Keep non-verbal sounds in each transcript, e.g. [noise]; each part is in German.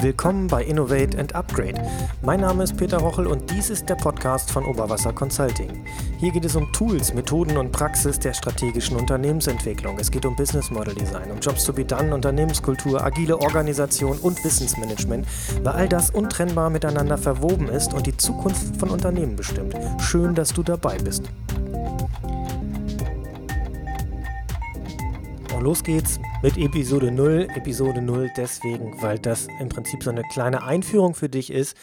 Willkommen bei Innovate and Upgrade. Mein Name ist Peter Rochel und dies ist der Podcast von Oberwasser Consulting. Hier geht es um Tools, Methoden und Praxis der strategischen Unternehmensentwicklung. Es geht um Business Model Design, um Jobs to be done, Unternehmenskultur, agile Organisation und Wissensmanagement, weil all das untrennbar miteinander verwoben ist und die Zukunft von Unternehmen bestimmt. Schön, dass du dabei bist. Und los geht's mit Episode 0. Episode 0 deswegen, weil das im Prinzip so eine kleine Einführung für dich ist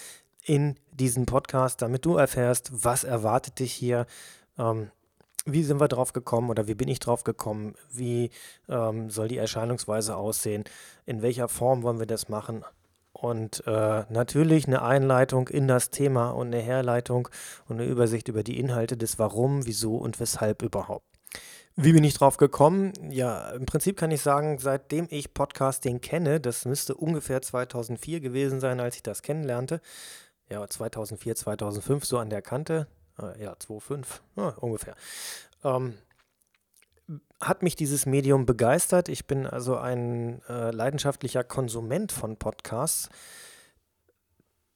in diesen Podcast, damit du erfährst, was erwartet dich hier, ähm, wie sind wir drauf gekommen oder wie bin ich drauf gekommen, wie ähm, soll die Erscheinungsweise aussehen, in welcher Form wollen wir das machen und äh, natürlich eine Einleitung in das Thema und eine Herleitung und eine Übersicht über die Inhalte des Warum, Wieso und Weshalb überhaupt. Wie bin ich drauf gekommen? Ja, im Prinzip kann ich sagen, seitdem ich Podcasting kenne, das müsste ungefähr 2004 gewesen sein, als ich das kennenlernte. Ja, 2004, 2005 so an der Kante. Äh, ja, 2005, ja, ungefähr. Ähm, hat mich dieses Medium begeistert. Ich bin also ein äh, leidenschaftlicher Konsument von Podcasts.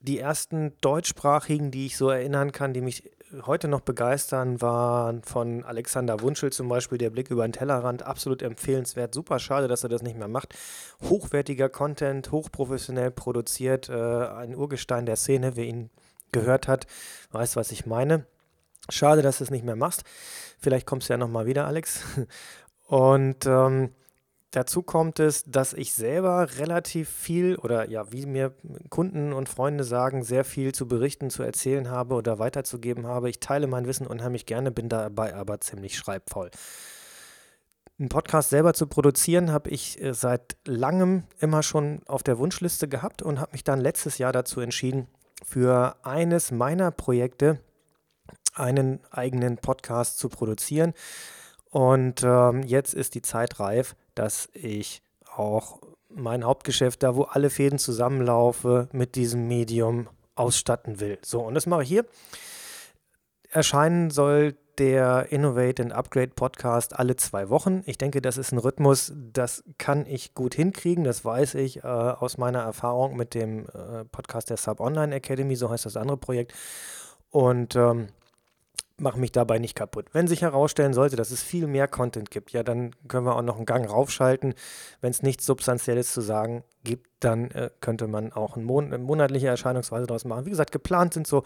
Die ersten deutschsprachigen, die ich so erinnern kann, die mich heute noch begeistern, waren von Alexander Wunschel zum Beispiel der Blick über den Tellerrand. Absolut empfehlenswert. Super schade, dass er das nicht mehr macht. Hochwertiger Content, hochprofessionell produziert. Äh, ein Urgestein der Szene, wer ihn gehört hat, weiß, was ich meine. Schade, dass du es nicht mehr machst. Vielleicht kommst du ja nochmal wieder, Alex. [laughs] Und ähm, Dazu kommt es, dass ich selber relativ viel oder ja, wie mir Kunden und Freunde sagen, sehr viel zu berichten, zu erzählen habe oder weiterzugeben habe. Ich teile mein Wissen unheimlich gerne, bin dabei aber ziemlich schreibvoll. Einen Podcast selber zu produzieren, habe ich äh, seit langem immer schon auf der Wunschliste gehabt und habe mich dann letztes Jahr dazu entschieden, für eines meiner Projekte einen eigenen Podcast zu produzieren. Und ähm, jetzt ist die Zeit reif, dass ich auch mein Hauptgeschäft, da wo alle Fäden zusammenlaufe, mit diesem Medium ausstatten will. So, und das mache ich hier. Erscheinen soll der Innovate and Upgrade Podcast alle zwei Wochen. Ich denke, das ist ein Rhythmus, das kann ich gut hinkriegen. Das weiß ich äh, aus meiner Erfahrung mit dem äh, Podcast der Sub Online Academy, so heißt das andere Projekt. Und ähm, mache mich dabei nicht kaputt. Wenn sich herausstellen sollte, dass es viel mehr Content gibt, ja, dann können wir auch noch einen Gang raufschalten. Wenn es nichts Substanzielles zu sagen gibt, dann äh, könnte man auch ein Mon eine monatliche Erscheinungsweise daraus machen. Wie gesagt, geplant sind so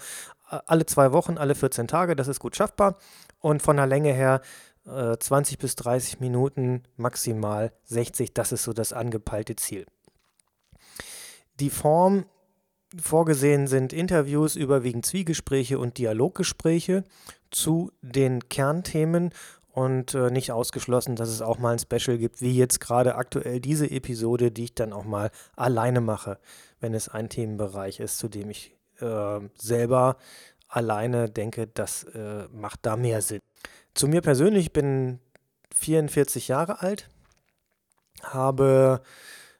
äh, alle zwei Wochen, alle 14 Tage, das ist gut schaffbar. Und von der Länge her äh, 20 bis 30 Minuten, maximal 60, das ist so das angepeilte Ziel. Die Form Vorgesehen sind Interviews, überwiegend Zwiegespräche und Dialoggespräche zu den Kernthemen und äh, nicht ausgeschlossen, dass es auch mal ein Special gibt, wie jetzt gerade aktuell diese Episode, die ich dann auch mal alleine mache, wenn es ein Themenbereich ist, zu dem ich äh, selber alleine denke, das äh, macht da mehr Sinn. Zu mir persönlich, ich bin 44 Jahre alt, habe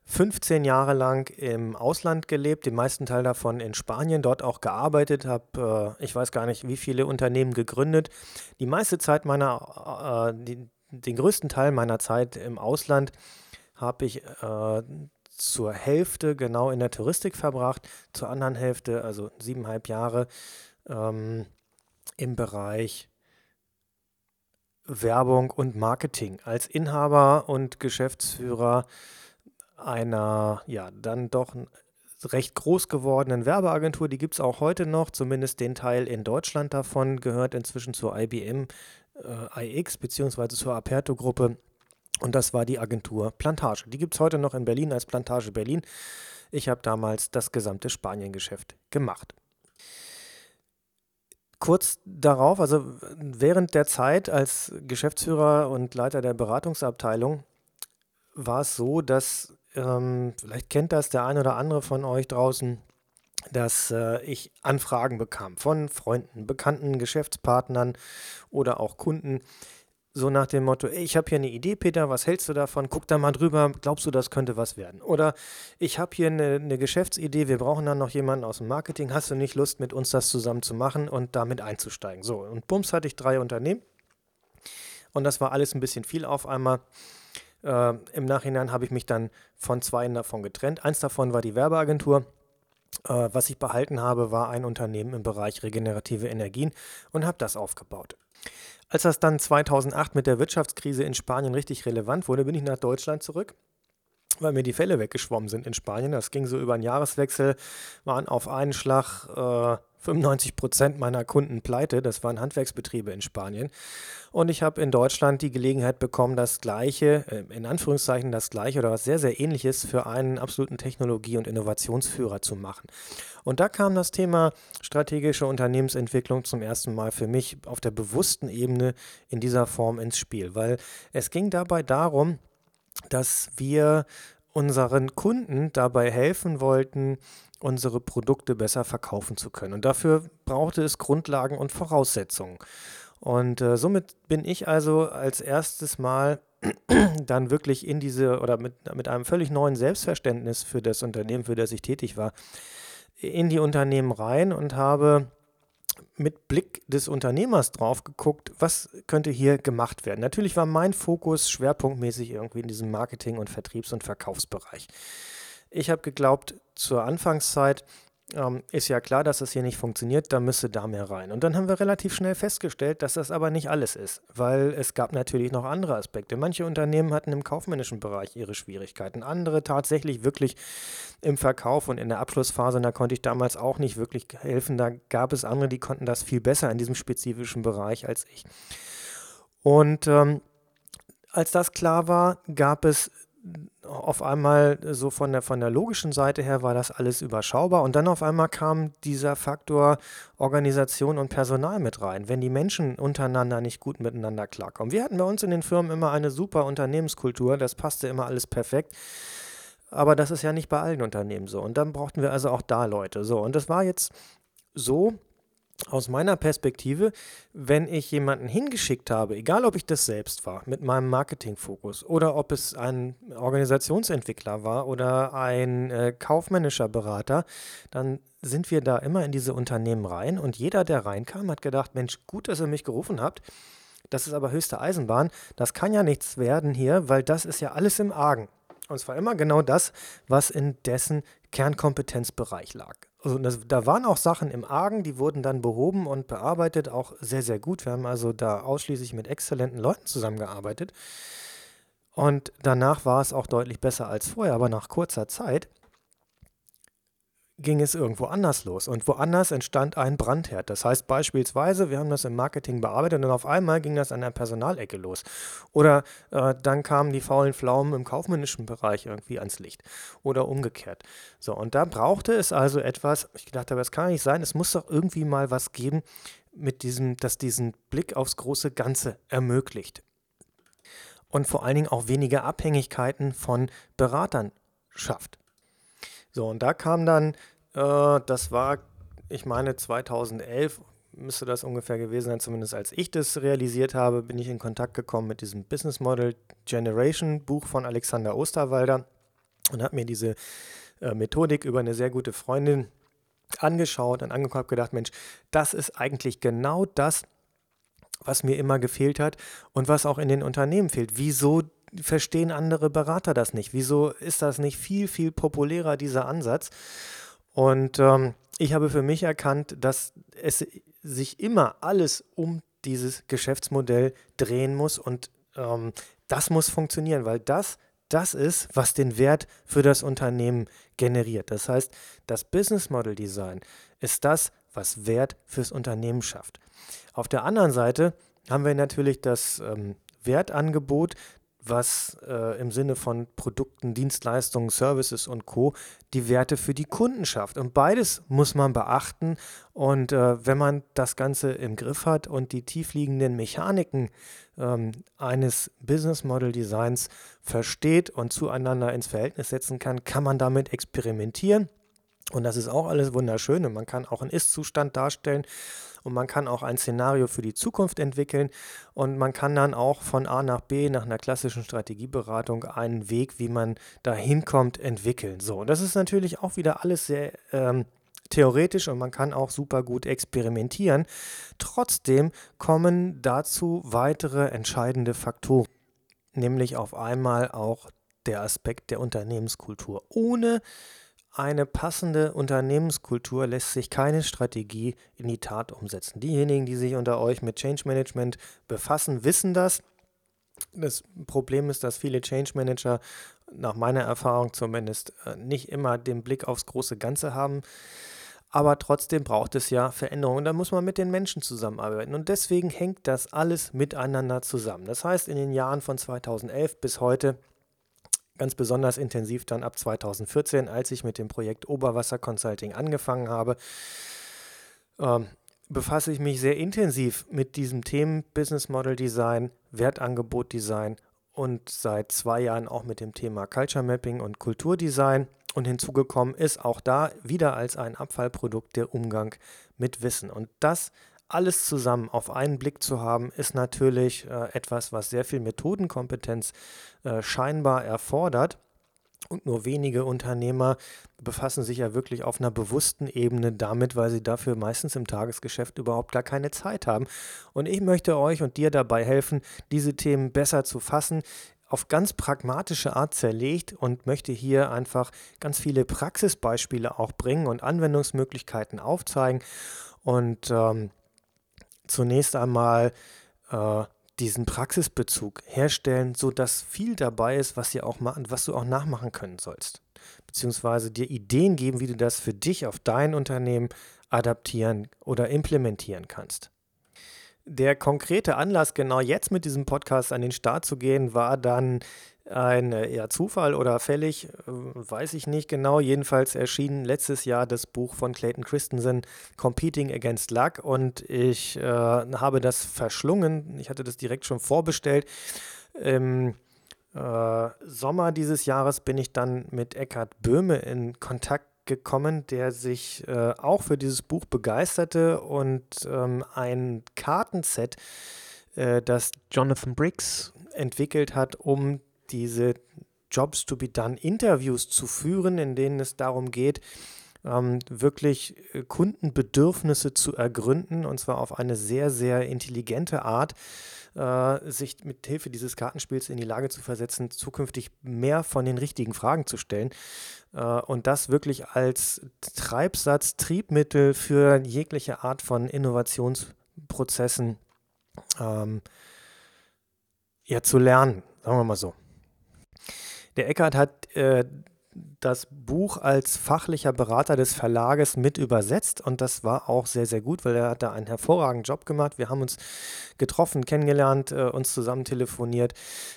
15 Jahre lang im Ausland gelebt, den meisten Teil davon in Spanien, dort auch gearbeitet, habe, äh, ich weiß gar nicht, wie viele Unternehmen gegründet. Die meiste Zeit meiner, äh, die, den größten Teil meiner Zeit im Ausland habe ich äh, zur Hälfte genau in der Touristik verbracht, zur anderen Hälfte, also siebeneinhalb Jahre, ähm, im Bereich Werbung und Marketing. Als Inhaber und Geschäftsführer einer, ja, dann doch recht groß gewordenen Werbeagentur. Die gibt es auch heute noch, zumindest den Teil in Deutschland davon, gehört inzwischen zur IBM äh, iX bzw. zur Aperto-Gruppe. Und das war die Agentur Plantage. Die gibt es heute noch in Berlin als Plantage Berlin. Ich habe damals das gesamte Spaniengeschäft gemacht. Kurz darauf, also während der Zeit als Geschäftsführer und Leiter der Beratungsabteilung, war es so, dass ähm, vielleicht kennt das der eine oder andere von euch draußen, dass äh, ich Anfragen bekam von Freunden, Bekannten, Geschäftspartnern oder auch Kunden. So nach dem Motto, ich habe hier eine Idee, Peter, was hältst du davon? Guck da mal drüber, glaubst du, das könnte was werden? Oder ich habe hier eine, eine Geschäftsidee, wir brauchen dann noch jemanden aus dem Marketing, hast du nicht Lust, mit uns das zusammen zu machen und damit einzusteigen? So, und bums hatte ich drei Unternehmen und das war alles ein bisschen viel auf einmal. Äh, Im Nachhinein habe ich mich dann von zwei davon getrennt. Eins davon war die Werbeagentur. Äh, was ich behalten habe, war ein Unternehmen im Bereich regenerative Energien und habe das aufgebaut. Als das dann 2008 mit der Wirtschaftskrise in Spanien richtig relevant wurde, bin ich nach Deutschland zurück weil mir die Fälle weggeschwommen sind in Spanien. Das ging so über einen Jahreswechsel, waren auf einen Schlag äh, 95 Prozent meiner Kunden pleite. Das waren Handwerksbetriebe in Spanien. Und ich habe in Deutschland die Gelegenheit bekommen, das Gleiche, äh, in Anführungszeichen das Gleiche oder was sehr, sehr Ähnliches für einen absoluten Technologie- und Innovationsführer zu machen. Und da kam das Thema strategische Unternehmensentwicklung zum ersten Mal für mich auf der bewussten Ebene in dieser Form ins Spiel, weil es ging dabei darum, dass wir unseren Kunden dabei helfen wollten, unsere Produkte besser verkaufen zu können. Und dafür brauchte es Grundlagen und Voraussetzungen. Und äh, somit bin ich also als erstes Mal [clears throat] dann wirklich in diese oder mit, mit einem völlig neuen Selbstverständnis für das Unternehmen, für das ich tätig war, in die Unternehmen rein und habe mit Blick des Unternehmers drauf geguckt, was könnte hier gemacht werden. Natürlich war mein Fokus schwerpunktmäßig irgendwie in diesem Marketing- und Vertriebs- und Verkaufsbereich. Ich habe geglaubt, zur Anfangszeit ähm, ist ja klar, dass das hier nicht funktioniert, da müsste da mehr rein. Und dann haben wir relativ schnell festgestellt, dass das aber nicht alles ist, weil es gab natürlich noch andere Aspekte. Manche Unternehmen hatten im kaufmännischen Bereich ihre Schwierigkeiten, andere tatsächlich wirklich im Verkauf und in der Abschlussphase, da konnte ich damals auch nicht wirklich helfen. Da gab es andere, die konnten das viel besser in diesem spezifischen Bereich als ich. Und ähm, als das klar war, gab es auf einmal so von der, von der logischen Seite her war das alles überschaubar und dann auf einmal kam dieser Faktor Organisation und Personal mit rein, wenn die Menschen untereinander nicht gut miteinander klarkommen. Wir hatten bei uns in den Firmen immer eine super Unternehmenskultur, das passte immer alles perfekt. Aber das ist ja nicht bei allen Unternehmen so. Und dann brauchten wir also auch da Leute. So, und das war jetzt so, aus meiner Perspektive, wenn ich jemanden hingeschickt habe, egal ob ich das selbst war, mit meinem Marketingfokus oder ob es ein Organisationsentwickler war oder ein äh, kaufmännischer Berater, dann sind wir da immer in diese Unternehmen rein und jeder, der reinkam, hat gedacht, Mensch, gut, dass ihr mich gerufen habt. Das ist aber höchste Eisenbahn. Das kann ja nichts werden hier, weil das ist ja alles im Argen. Und zwar immer genau das, was in dessen Kernkompetenzbereich lag. Also das, da waren auch Sachen im Argen, die wurden dann behoben und bearbeitet, auch sehr, sehr gut. Wir haben also da ausschließlich mit exzellenten Leuten zusammengearbeitet. Und danach war es auch deutlich besser als vorher, aber nach kurzer Zeit ging es irgendwo anders los. Und woanders entstand ein Brandherd. Das heißt beispielsweise, wir haben das im Marketing bearbeitet und auf einmal ging das an der Personalecke los. Oder äh, dann kamen die faulen Pflaumen im kaufmännischen Bereich irgendwie ans Licht. Oder umgekehrt. So, und da brauchte es also etwas, ich dachte, aber es kann nicht sein, es muss doch irgendwie mal was geben, mit diesem, das diesen Blick aufs große Ganze ermöglicht. Und vor allen Dingen auch weniger Abhängigkeiten von Beratern schafft. So, und da kam dann, äh, das war, ich meine, 2011 müsste das ungefähr gewesen sein, zumindest als ich das realisiert habe, bin ich in Kontakt gekommen mit diesem Business Model Generation Buch von Alexander Osterwalder und habe mir diese äh, Methodik über eine sehr gute Freundin angeschaut und angeguckt, habe gedacht, Mensch, das ist eigentlich genau das, was mir immer gefehlt hat und was auch in den Unternehmen fehlt. Wieso verstehen andere Berater das nicht? Wieso ist das nicht viel, viel populärer, dieser Ansatz? Und ähm, ich habe für mich erkannt, dass es sich immer alles um dieses Geschäftsmodell drehen muss und ähm, das muss funktionieren, weil das das ist, was den Wert für das Unternehmen generiert. Das heißt, das Business Model Design ist das, was Wert fürs Unternehmen schafft. Auf der anderen Seite haben wir natürlich das ähm, Wertangebot, was äh, im Sinne von Produkten, Dienstleistungen, Services und Co. die Werte für die Kunden schafft. Und beides muss man beachten. Und äh, wenn man das Ganze im Griff hat und die tiefliegenden Mechaniken ähm, eines Business Model Designs versteht und zueinander ins Verhältnis setzen kann, kann man damit experimentieren. Und das ist auch alles wunderschön und man kann auch einen Ist-Zustand darstellen und man kann auch ein Szenario für die Zukunft entwickeln und man kann dann auch von A nach B nach einer klassischen Strategieberatung einen Weg, wie man da hinkommt, entwickeln. So, und das ist natürlich auch wieder alles sehr ähm, theoretisch und man kann auch super gut experimentieren. Trotzdem kommen dazu weitere entscheidende Faktoren. nämlich auf einmal auch der Aspekt der Unternehmenskultur. Ohne eine passende Unternehmenskultur lässt sich keine Strategie in die Tat umsetzen. Diejenigen, die sich unter euch mit Change Management befassen, wissen das. Das Problem ist, dass viele Change Manager, nach meiner Erfahrung zumindest, äh, nicht immer den Blick aufs große Ganze haben. Aber trotzdem braucht es ja Veränderungen. Da muss man mit den Menschen zusammenarbeiten. Und deswegen hängt das alles miteinander zusammen. Das heißt, in den Jahren von 2011 bis heute ganz besonders intensiv dann ab 2014, als ich mit dem Projekt Oberwasser Consulting angefangen habe, ähm, befasse ich mich sehr intensiv mit diesem Themen Business Model Design, Wertangebot Design und seit zwei Jahren auch mit dem Thema Culture Mapping und Kulturdesign. Und hinzugekommen ist auch da wieder als ein Abfallprodukt der Umgang mit Wissen. Und das alles zusammen auf einen Blick zu haben, ist natürlich äh, etwas, was sehr viel Methodenkompetenz äh, scheinbar erfordert. Und nur wenige Unternehmer befassen sich ja wirklich auf einer bewussten Ebene damit, weil sie dafür meistens im Tagesgeschäft überhaupt gar keine Zeit haben. Und ich möchte euch und dir dabei helfen, diese Themen besser zu fassen, auf ganz pragmatische Art zerlegt und möchte hier einfach ganz viele Praxisbeispiele auch bringen und Anwendungsmöglichkeiten aufzeigen. Und ähm, zunächst einmal äh, diesen Praxisbezug herstellen, sodass viel dabei ist, was, ihr auch was du auch nachmachen können sollst. Beziehungsweise dir Ideen geben, wie du das für dich auf dein Unternehmen adaptieren oder implementieren kannst. Der konkrete Anlass, genau jetzt mit diesem Podcast an den Start zu gehen, war dann ein ja, Zufall oder fällig, äh, weiß ich nicht genau. Jedenfalls erschien letztes Jahr das Buch von Clayton Christensen, Competing Against Luck, und ich äh, habe das verschlungen. Ich hatte das direkt schon vorbestellt. Im äh, Sommer dieses Jahres bin ich dann mit Eckhard Böhme in Kontakt gekommen, der sich äh, auch für dieses Buch begeisterte und ähm, ein Kartenset, äh, das Jonathan Briggs entwickelt hat, um diese Jobs to be done Interviews zu führen, in denen es darum geht, ähm, wirklich äh, Kundenbedürfnisse zu ergründen und zwar auf eine sehr, sehr intelligente Art, äh, sich mit Hilfe dieses Kartenspiels in die Lage zu versetzen, zukünftig mehr von den richtigen Fragen zu stellen äh, und das wirklich als Treibsatz, Triebmittel für jegliche Art von Innovationsprozessen ähm, ja, zu lernen, sagen wir mal so. Der Eckert hat äh, das Buch als fachlicher Berater des Verlages mit übersetzt und das war auch sehr, sehr gut, weil er hat da einen hervorragenden Job gemacht. Wir haben uns getroffen, kennengelernt, äh, uns zusammen telefoniert,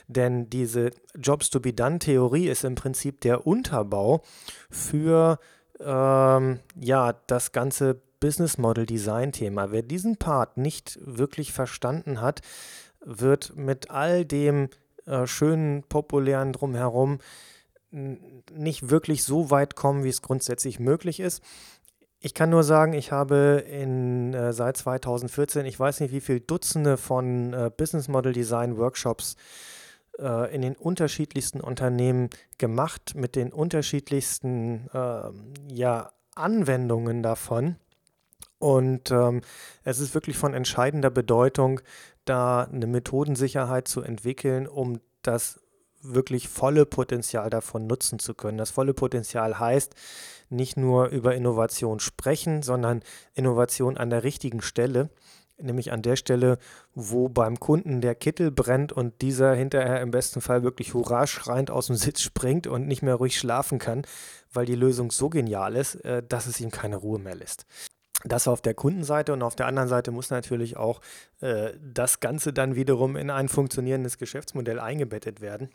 denn diese Jobs to be done Theorie ist im Prinzip der Unterbau für ähm, ja, das ganze Business Model Design Thema. Wer diesen Part nicht wirklich verstanden hat, wird mit all dem äh, schönen, populären drumherum nicht wirklich so weit kommen, wie es grundsätzlich möglich ist. Ich kann nur sagen, ich habe in, äh, seit 2014, ich weiß nicht wie viele Dutzende von äh, Business Model Design Workshops äh, in den unterschiedlichsten Unternehmen gemacht, mit den unterschiedlichsten ähm, ja, Anwendungen davon. Und ähm, es ist wirklich von entscheidender Bedeutung, da eine Methodensicherheit zu entwickeln, um das wirklich volle Potenzial davon nutzen zu können. Das volle Potenzial heißt nicht nur über Innovation sprechen, sondern Innovation an der richtigen Stelle, nämlich an der Stelle, wo beim Kunden der Kittel brennt und dieser hinterher im besten Fall wirklich hurra schreiend aus dem Sitz springt und nicht mehr ruhig schlafen kann, weil die Lösung so genial ist, äh, dass es ihm keine Ruhe mehr lässt. Das auf der Kundenseite und auf der anderen Seite muss natürlich auch äh, das Ganze dann wiederum in ein funktionierendes Geschäftsmodell eingebettet werden.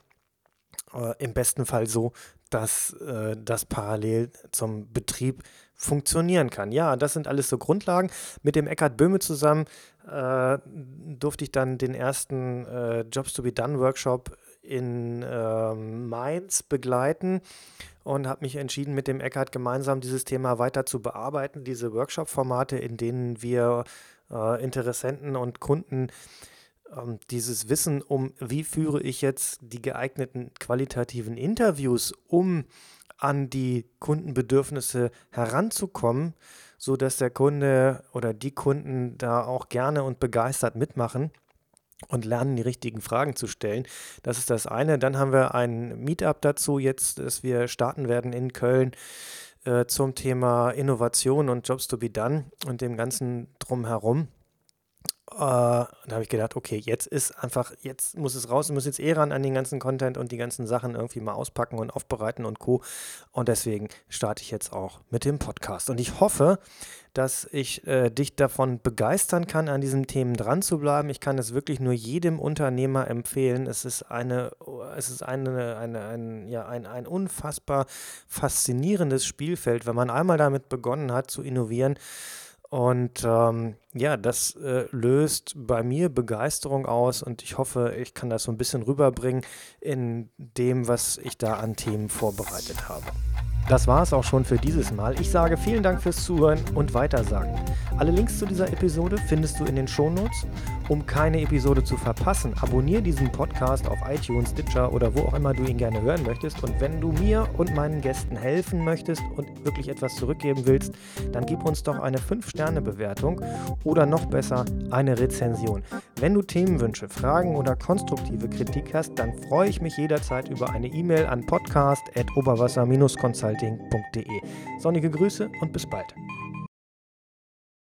Äh, Im besten Fall so, dass äh, das parallel zum Betrieb funktionieren kann. Ja, das sind alles so Grundlagen. Mit dem Eckhard Böhme zusammen äh, durfte ich dann den ersten äh, Jobs to be Done Workshop in ähm, Mainz begleiten und habe mich entschieden, mit dem Eckart gemeinsam dieses Thema weiter zu bearbeiten, diese Workshop-Formate, in denen wir äh, Interessenten und Kunden ähm, dieses Wissen um, wie führe ich jetzt die geeigneten qualitativen Interviews, um an die Kundenbedürfnisse heranzukommen, sodass der Kunde oder die Kunden da auch gerne und begeistert mitmachen und lernen, die richtigen Fragen zu stellen. Das ist das eine. Dann haben wir ein Meetup dazu jetzt, dass wir starten werden in Köln äh, zum Thema Innovation und Jobs to be done und dem ganzen drumherum. Äh, da habe ich gedacht, okay, jetzt ist einfach, jetzt muss es raus, muss jetzt eh ran an den ganzen Content und die ganzen Sachen irgendwie mal auspacken und aufbereiten und Co. Und deswegen starte ich jetzt auch mit dem Podcast. Und ich hoffe, dass ich äh, dich davon begeistern kann, an diesen Themen dran zu bleiben. Ich kann es wirklich nur jedem Unternehmer empfehlen. Es ist eine, es ist eine, eine, ein, ja, ein, ein unfassbar faszinierendes Spielfeld, wenn man einmal damit begonnen hat zu innovieren und ähm, ja, das äh, löst bei mir Begeisterung aus und ich hoffe, ich kann das so ein bisschen rüberbringen in dem, was ich da an Themen vorbereitet habe. Das war es auch schon für dieses Mal. Ich sage vielen Dank fürs Zuhören und Weitersagen. Alle Links zu dieser Episode findest du in den Shownotes. Um keine Episode zu verpassen, abonniere diesen Podcast auf iTunes, Stitcher oder wo auch immer du ihn gerne hören möchtest. Und wenn du mir und meinen Gästen helfen möchtest und wirklich etwas zurückgeben willst, dann gib uns doch eine 5-Sterne-Bewertung oder noch besser eine Rezension. Wenn du Themenwünsche, Fragen oder konstruktive Kritik hast, dann freue ich mich jederzeit über eine E-Mail an podcast.oberwasser-consulting.de. Sonnige Grüße und bis bald.